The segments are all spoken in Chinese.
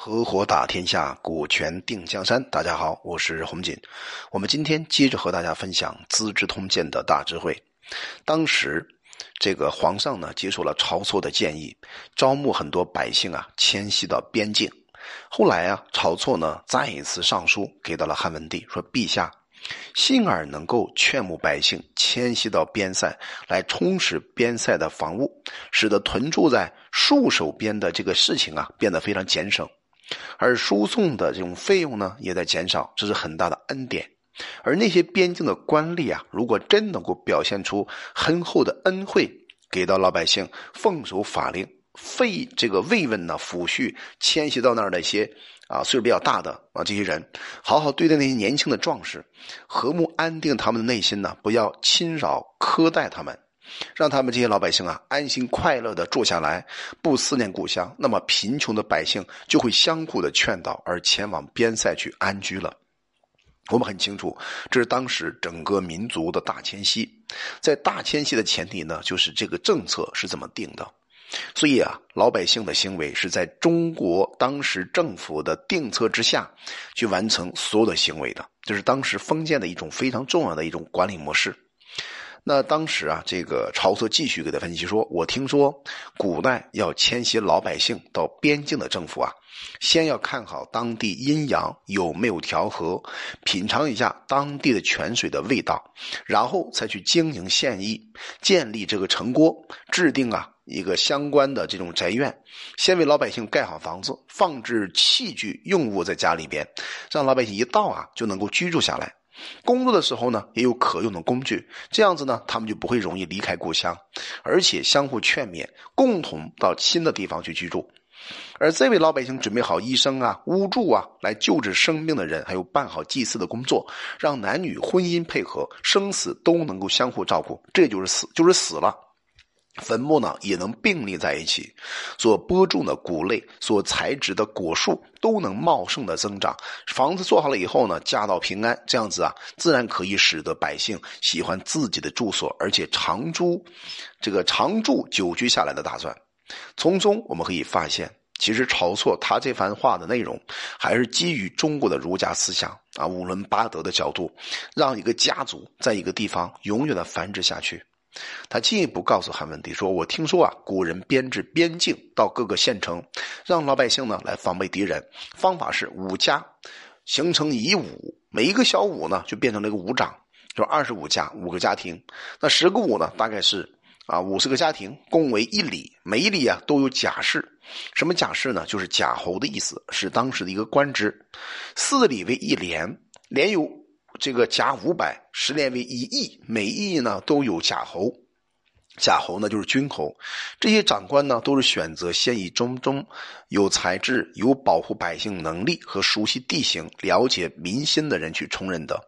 合伙打天下，股权定江山。大家好，我是洪锦。我们今天接着和大家分享《资治通鉴》的大智慧。当时，这个皇上呢接受了晁错的建议，招募很多百姓啊迁徙到边境。后来啊，晁错呢再一次上书给到了汉文帝，说：“陛下。”幸而能够劝募百姓迁徙到边塞，来充实边塞的防务，使得屯驻在戍守边的这个事情啊变得非常节省，而输送的这种费用呢也在减少，这是很大的恩典。而那些边境的官吏啊，如果真能够表现出很厚的恩惠，给到老百姓奉守法令。废这个慰问呢，抚恤迁徙到那儿的一些啊岁数比较大的啊这些人，好好对待那些年轻的壮士，和睦安定他们的内心呢，不要侵扰苛待他们，让他们这些老百姓啊安心快乐的住下来，不思念故乡，那么贫穷的百姓就会相互的劝导而前往边塞去安居了。我们很清楚，这是当时整个民族的大迁徙，在大迁徙的前提呢，就是这个政策是怎么定的。所以啊，老百姓的行为是在中国当时政府的定策之下，去完成所有的行为的，这是当时封建的一种非常重要的一种管理模式。那当时啊，这个晁错继续给他分析说：“我听说古代要迁徙老百姓到边境的政府啊，先要看好当地阴阳有没有调和，品尝一下当地的泉水的味道，然后才去经营县邑，建立这个城郭，制定啊。”一个相关的这种宅院，先为老百姓盖好房子，放置器具用物在家里边，让老百姓一到啊就能够居住下来。工作的时候呢，也有可用的工具，这样子呢，他们就不会容易离开故乡，而且相互劝勉，共同到新的地方去居住。而这位老百姓准备好医生啊、巫祝啊来救治生病的人，还有办好祭祀的工作，让男女婚姻配合，生死都能够相互照顾，这就是死，就是死了。坟墓呢也能并立在一起，所播种的谷类、所采植的果树都能茂盛的增长。房子做好了以后呢，家道平安，这样子啊，自然可以使得百姓喜欢自己的住所，而且长住，这个长住久居下来的打算。从中我们可以发现，其实晁错他这番话的内容，还是基于中国的儒家思想啊五伦八德的角度，让一个家族在一个地方永远的繁殖下去。他进一步告诉汉文帝说：“我听说啊，古人编制边境到各个县城，让老百姓呢来防备敌人。方法是五家形成一伍，每一个小伍呢就变成了一个伍长，就二十五家五个家庭。那十个伍呢，大概是啊五十个家庭，共为一里，每一里啊都有甲士。什么甲士呢？就是甲侯的意思，是当时的一个官职。四里为一连，连有。”这个甲五百，十年为一亿，每亿呢都有甲猴。夏侯呢，就是君侯，这些长官呢，都是选择先以中中有才智、有保护百姓能力和熟悉地形、了解民心的人去充任的。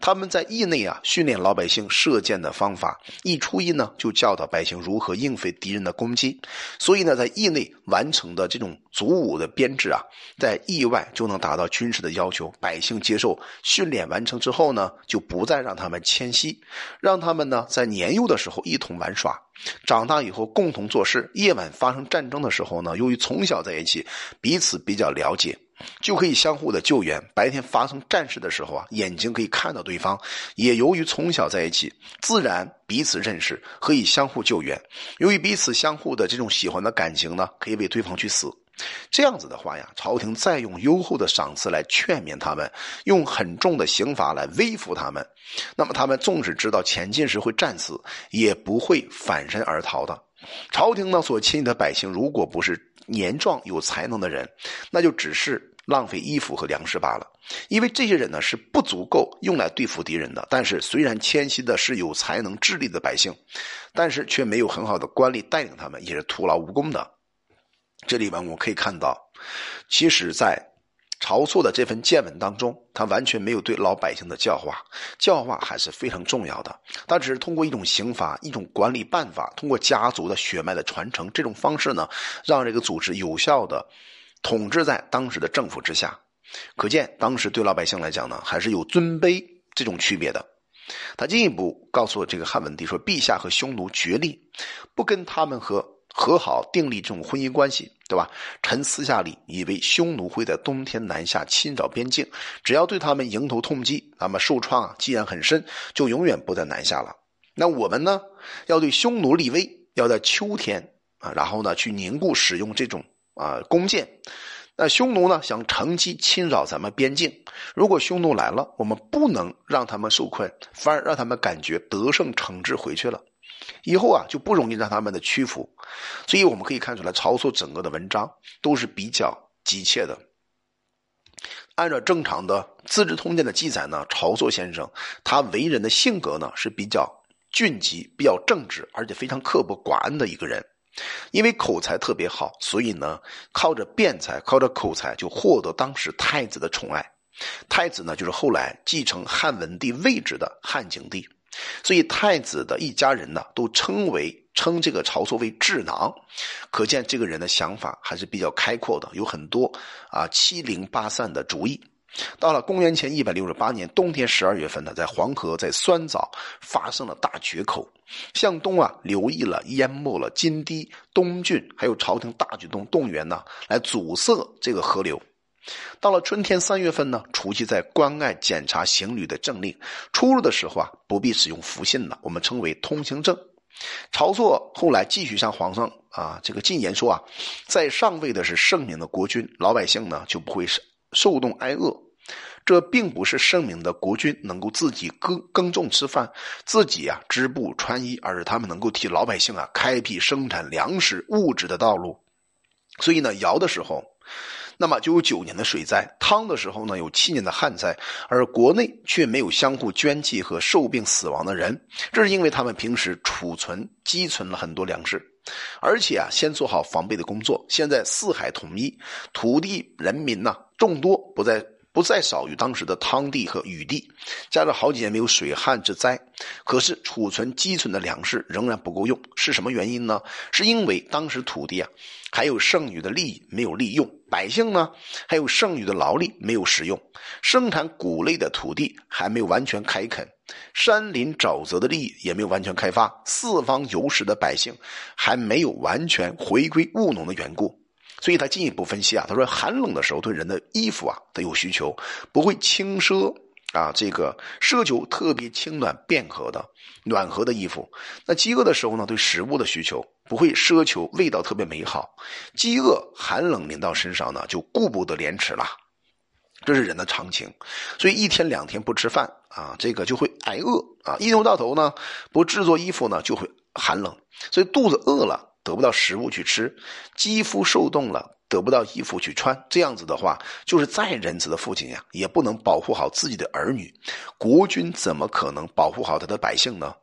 他们在邑内啊，训练老百姓射箭的方法；一出邑呢，就教导百姓如何应对敌人的攻击。所以呢，在邑内完成的这种祖武的编制啊，在邑外就能达到军事的要求。百姓接受训练完成之后呢，就不再让他们迁徙，让他们呢在年幼的时候一同玩耍。长大以后共同做事，夜晚发生战争的时候呢，由于从小在一起，彼此比较了解，就可以相互的救援。白天发生战事的时候啊，眼睛可以看到对方，也由于从小在一起，自然彼此认识，可以相互救援。由于彼此相互的这种喜欢的感情呢，可以为对方去死。这样子的话呀，朝廷再用优厚的赏赐来劝勉他们，用很重的刑罚来威服他们，那么他们纵使知道前进时会战死，也不会反身而逃的。朝廷呢所亲的百姓，如果不是年壮有才能的人，那就只是浪费衣服和粮食罢了。因为这些人呢是不足够用来对付敌人的。但是虽然迁徙的是有才能、智力的百姓，但是却没有很好的官吏带领他们，也是徒劳无功的。这里边我们可以看到，其实，在晁错的这份见闻当中，他完全没有对老百姓的教化，教化还是非常重要的。他只是通过一种刑罚、一种管理办法，通过家族的血脉的传承这种方式呢，让这个组织有效的统治在当时的政府之下。可见，当时对老百姓来讲呢，还是有尊卑这种区别的。他进一步告诉这个汉文帝说：“陛下和匈奴决力，不跟他们和。”和好订立这种婚姻关系，对吧？臣私下里以为匈奴会在冬天南下侵扰边境，只要对他们迎头痛击，那么受创啊既然很深，就永远不再南下了。那我们呢，要对匈奴立威，要在秋天啊，然后呢去凝固使用这种啊弓箭。那匈奴呢想乘机侵扰咱们边境，如果匈奴来了，我们不能让他们受困，反而让他们感觉得胜惩治回去了，以后啊就不容易让他们的屈服。所以我们可以看出来，曹操整个的文章都是比较急切的。按照正常的《资治通鉴》的记载呢，曹操先生他为人的性格呢是比较俊疾、比较正直，而且非常刻薄寡恩的一个人。因为口才特别好，所以呢，靠着辩才，靠着口才，就获得当时太子的宠爱。太子呢，就是后来继承汉文帝位置的汉景帝。所以太子的一家人呢，都称为称这个曹操为智囊，可见这个人的想法还是比较开阔的，有很多啊七零八散的主意。到了公元前一百六十八年冬天十二月份呢，在黄河在酸枣发生了大决口，向东啊流溢了淹没了金堤、东郡，还有朝廷大举动动员呢，来阻塞这个河流。到了春天三月份呢，除夕在关隘检查行旅的政令，出入的时候啊不必使用符信了，我们称为通行证。晁错后来继续向皇上啊这个进言说啊，在上位的是圣明的国君，老百姓呢就不会受受冻挨饿。这并不是圣明的国君能够自己耕耕种吃饭，自己啊织布穿衣，而是他们能够替老百姓啊开辟生产粮食物质的道路。所以呢，尧的时候，那么就有九年的水灾；汤的时候呢，有七年的旱灾，而国内却没有相互捐弃和受病死亡的人。这是因为他们平时储存积存了很多粮食，而且啊，先做好防备的工作。现在四海统一，土地人民呢众多，不在。不再少于当时的汤地和禹地，加上好几年没有水旱之灾，可是储存积存的粮食仍然不够用，是什么原因呢？是因为当时土地啊还有剩余的利益没有利用，百姓呢还有剩余的劳力没有使用，生产谷类的土地还没有完全开垦，山林沼泽的利益也没有完全开发，四方游食的百姓还没有完全回归务农的缘故。所以他进一步分析啊，他说寒冷的时候对人的衣服啊他有需求，不会轻奢啊，这个奢求特别轻暖便和的暖和的衣服。那饥饿的时候呢，对食物的需求不会奢求味道特别美好。饥饿寒冷临到身上呢，就顾不得廉耻了，这是人的常情。所以一天两天不吃饭啊，这个就会挨饿啊。一年到头呢不制作衣服呢，就会寒冷。所以肚子饿了。得不到食物去吃，肌肤受冻了，得不到衣服去穿，这样子的话，就是再仁慈的父亲呀，也不能保护好自己的儿女。国君怎么可能保护好他的百姓呢？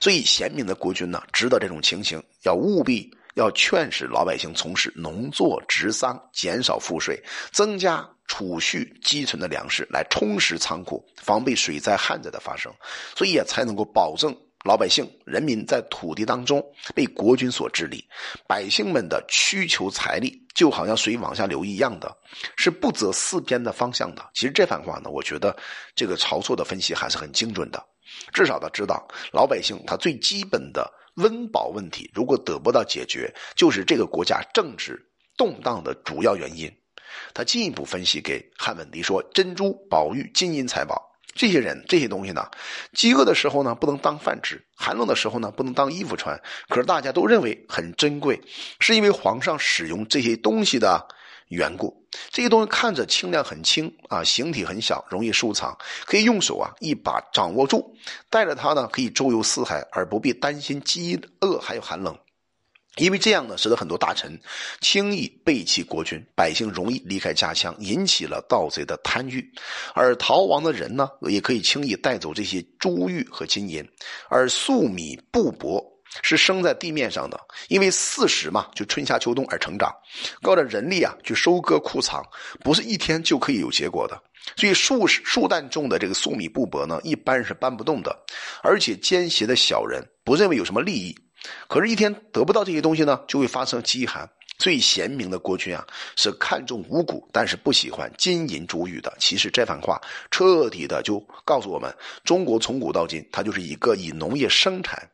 所以贤明的国君呢，知道这种情形，要务必要劝使老百姓从事农作、植桑，减少赋税，增加储蓄积存的粮食，来充实仓库，防备水灾旱灾的发生，所以也才能够保证。老百姓、人民在土地当中被国君所治理，百姓们的需求财力就好像水往下流一样的，是不择四边的方向的。其实这番话呢，我觉得这个曹操的分析还是很精准的。至少他知道老百姓他最基本的温饱问题，如果得不到解决，就是这个国家政治动荡的主要原因。他进一步分析给汉文帝说：“珍珠、宝玉、金银财宝。”这些人这些东西呢，饥饿的时候呢不能当饭吃，寒冷的时候呢不能当衣服穿。可是大家都认为很珍贵，是因为皇上使用这些东西的缘故。这些东西看着轻量很轻啊，形体很小，容易收藏，可以用手啊一把掌握住，带着它呢可以周游四海，而不必担心饥饿还有寒冷。因为这样呢，使得很多大臣轻易背弃国君，百姓容易离开家乡，引起了盗贼的贪欲；而逃亡的人呢，也可以轻易带走这些珠玉和金银。而粟米布帛是生在地面上的，因为四时嘛，就春夏秋冬而成长，靠着人力啊去收割库藏，不是一天就可以有结果的。所以数数担重的这个粟米布帛呢，一般是搬不动的，而且奸邪的小人不认为有什么利益。可是，一天得不到这些东西呢，就会发生饥寒。最贤明的国君啊，是看重五谷，但是不喜欢金银珠玉的。其实这番话彻底的就告诉我们，中国从古到今，它就是一个以农业生产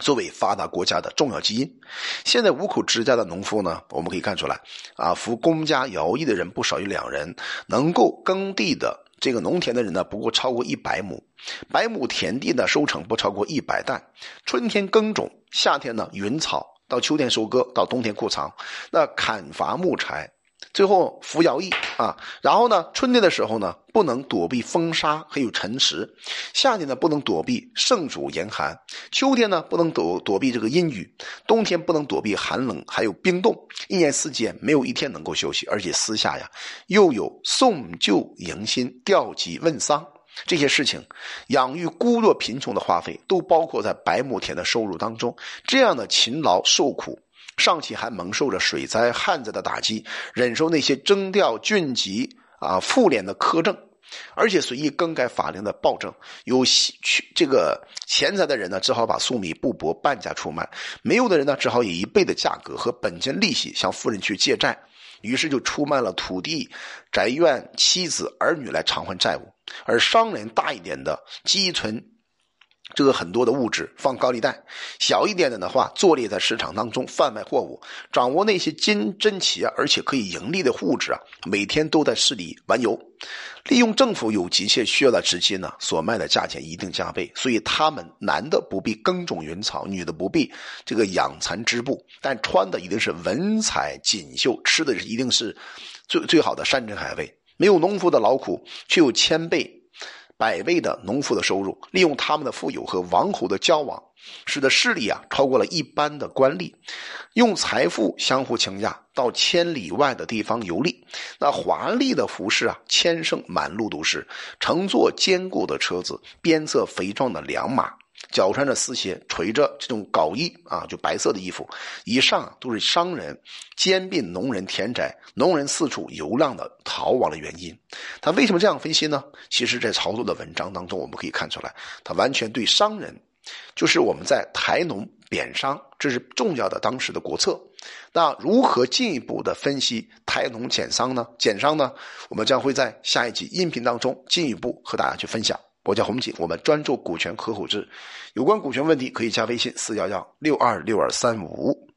作为发达国家的重要基因。现在五口之家的农夫呢，我们可以看出来，啊，服公家徭役的人不少于两人，能够耕地的这个农田的人呢，不过超过一百亩，百亩田地的收成不超过一百担。春天耕种，夏天呢云草，到秋天收割，到冬天库藏。那砍伐木材。最后服徭役啊，然后呢，春天的时候呢，不能躲避风沙还有尘石；夏天呢，不能躲避盛暑严寒；秋天呢，不能躲躲避这个阴雨；冬天不能躲避寒冷还有冰冻。一年四季没有一天能够休息，而且私下呀，又有送旧迎新、吊祭问丧这些事情，养育孤弱贫穷的花费都包括在百亩田的收入当中。这样的勤劳受苦。上期还蒙受着水灾、旱灾的打击，忍受那些征调、郡籍啊、妇联的苛政，而且随意更改法令的暴政。有去这个钱财的人呢，只好把粟米、布帛半价出卖；没有的人呢，只好以一倍的价格和本金利息向富人去借债，于是就出卖了土地、宅院、妻子、儿女来偿还债务。而商人大一点的积存。这个很多的物质放高利贷，小一点的的话，坐立在市场当中贩卖货物，掌握那些金珍奇啊，而且可以盈利的物质啊，每天都在市里玩游，利用政府有急切需要的资金呢，所卖的价钱一定加倍。所以他们男的不必耕种云草，女的不必这个养蚕织布，但穿的一定是文采锦绣，吃的一定是最最好的山珍海味。没有农夫的劳苦，却有千倍。百倍的农夫的收入，利用他们的富有和王侯的交往，使得势力啊超过了一般的官吏，用财富相互倾轧，到千里外的地方游历。那华丽的服饰啊，千乘满路都是，乘坐坚固的车子，鞭策肥壮的良马。脚穿着丝鞋，垂着这种缟衣啊，就白色的衣服。以上都是商人兼并农人田宅，农人四处游浪的逃亡的原因。他为什么这样分析呢？其实，在曹操的文章当中，我们可以看出来，他完全对商人，就是我们在台农贬商，这是重要的当时的国策。那如何进一步的分析台农减商呢？减商呢？我们将会在下一集音频当中进一步和大家去分享。我叫洪锦，我们专注股权合伙制，有关股权问题可以加微信四幺幺六二六二三五。